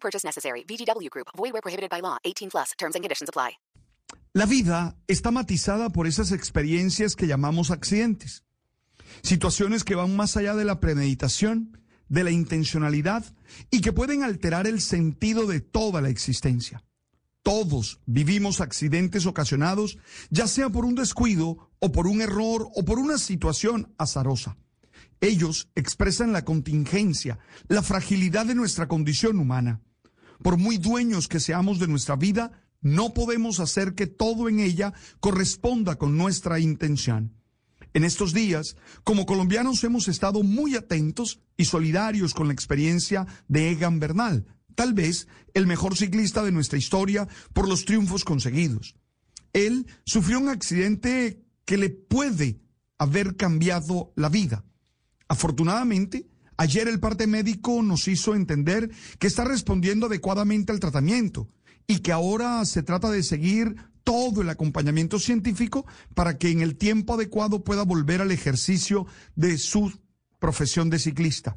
Purchase necessary. VGW Group. Void prohibited by law. 18 plus. Terms and conditions apply. La vida está matizada por esas experiencias que llamamos accidentes. Situaciones que van más allá de la premeditación, de la intencionalidad y que pueden alterar el sentido de toda la existencia. Todos vivimos accidentes ocasionados, ya sea por un descuido o por un error o por una situación azarosa. Ellos expresan la contingencia, la fragilidad de nuestra condición humana. Por muy dueños que seamos de nuestra vida, no podemos hacer que todo en ella corresponda con nuestra intención. En estos días, como colombianos hemos estado muy atentos y solidarios con la experiencia de Egan Bernal, tal vez el mejor ciclista de nuestra historia por los triunfos conseguidos. Él sufrió un accidente que le puede haber cambiado la vida. Afortunadamente, ayer el parte médico nos hizo entender que está respondiendo adecuadamente al tratamiento y que ahora se trata de seguir todo el acompañamiento científico para que en el tiempo adecuado pueda volver al ejercicio de su profesión de ciclista.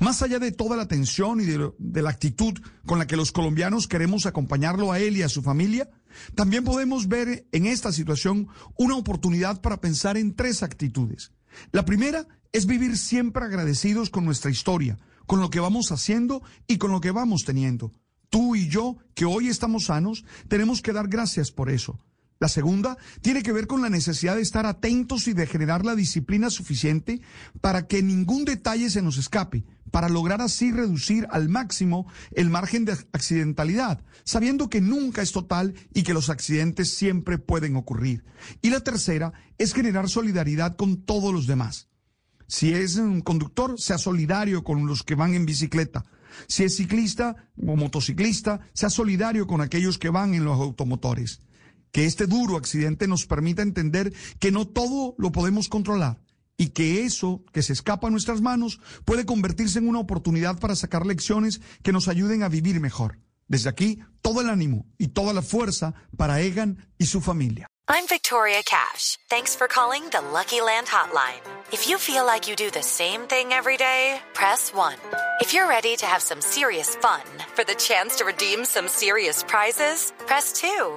Más allá de toda la tensión y de la actitud con la que los colombianos queremos acompañarlo a él y a su familia, también podemos ver en esta situación una oportunidad para pensar en tres actitudes. La primera es vivir siempre agradecidos con nuestra historia, con lo que vamos haciendo y con lo que vamos teniendo. Tú y yo, que hoy estamos sanos, tenemos que dar gracias por eso. La segunda tiene que ver con la necesidad de estar atentos y de generar la disciplina suficiente para que ningún detalle se nos escape, para lograr así reducir al máximo el margen de accidentalidad, sabiendo que nunca es total y que los accidentes siempre pueden ocurrir. Y la tercera es generar solidaridad con todos los demás. Si es un conductor, sea solidario con los que van en bicicleta. Si es ciclista o motociclista, sea solidario con aquellos que van en los automotores. Que este duro accidente nos permita entender que no todo lo podemos controlar y que eso que se escapa a nuestras manos puede convertirse en una oportunidad para sacar lecciones que nos ayuden a vivir mejor. Desde aquí, todo el ánimo y toda la fuerza para Egan y su familia. I'm Victoria Cash. Thanks for calling the Lucky Land Hotline. If you feel like you do the same thing every day, press 1. If you're ready to have some serious fun for the chance to redeem some serious prizes, press 2.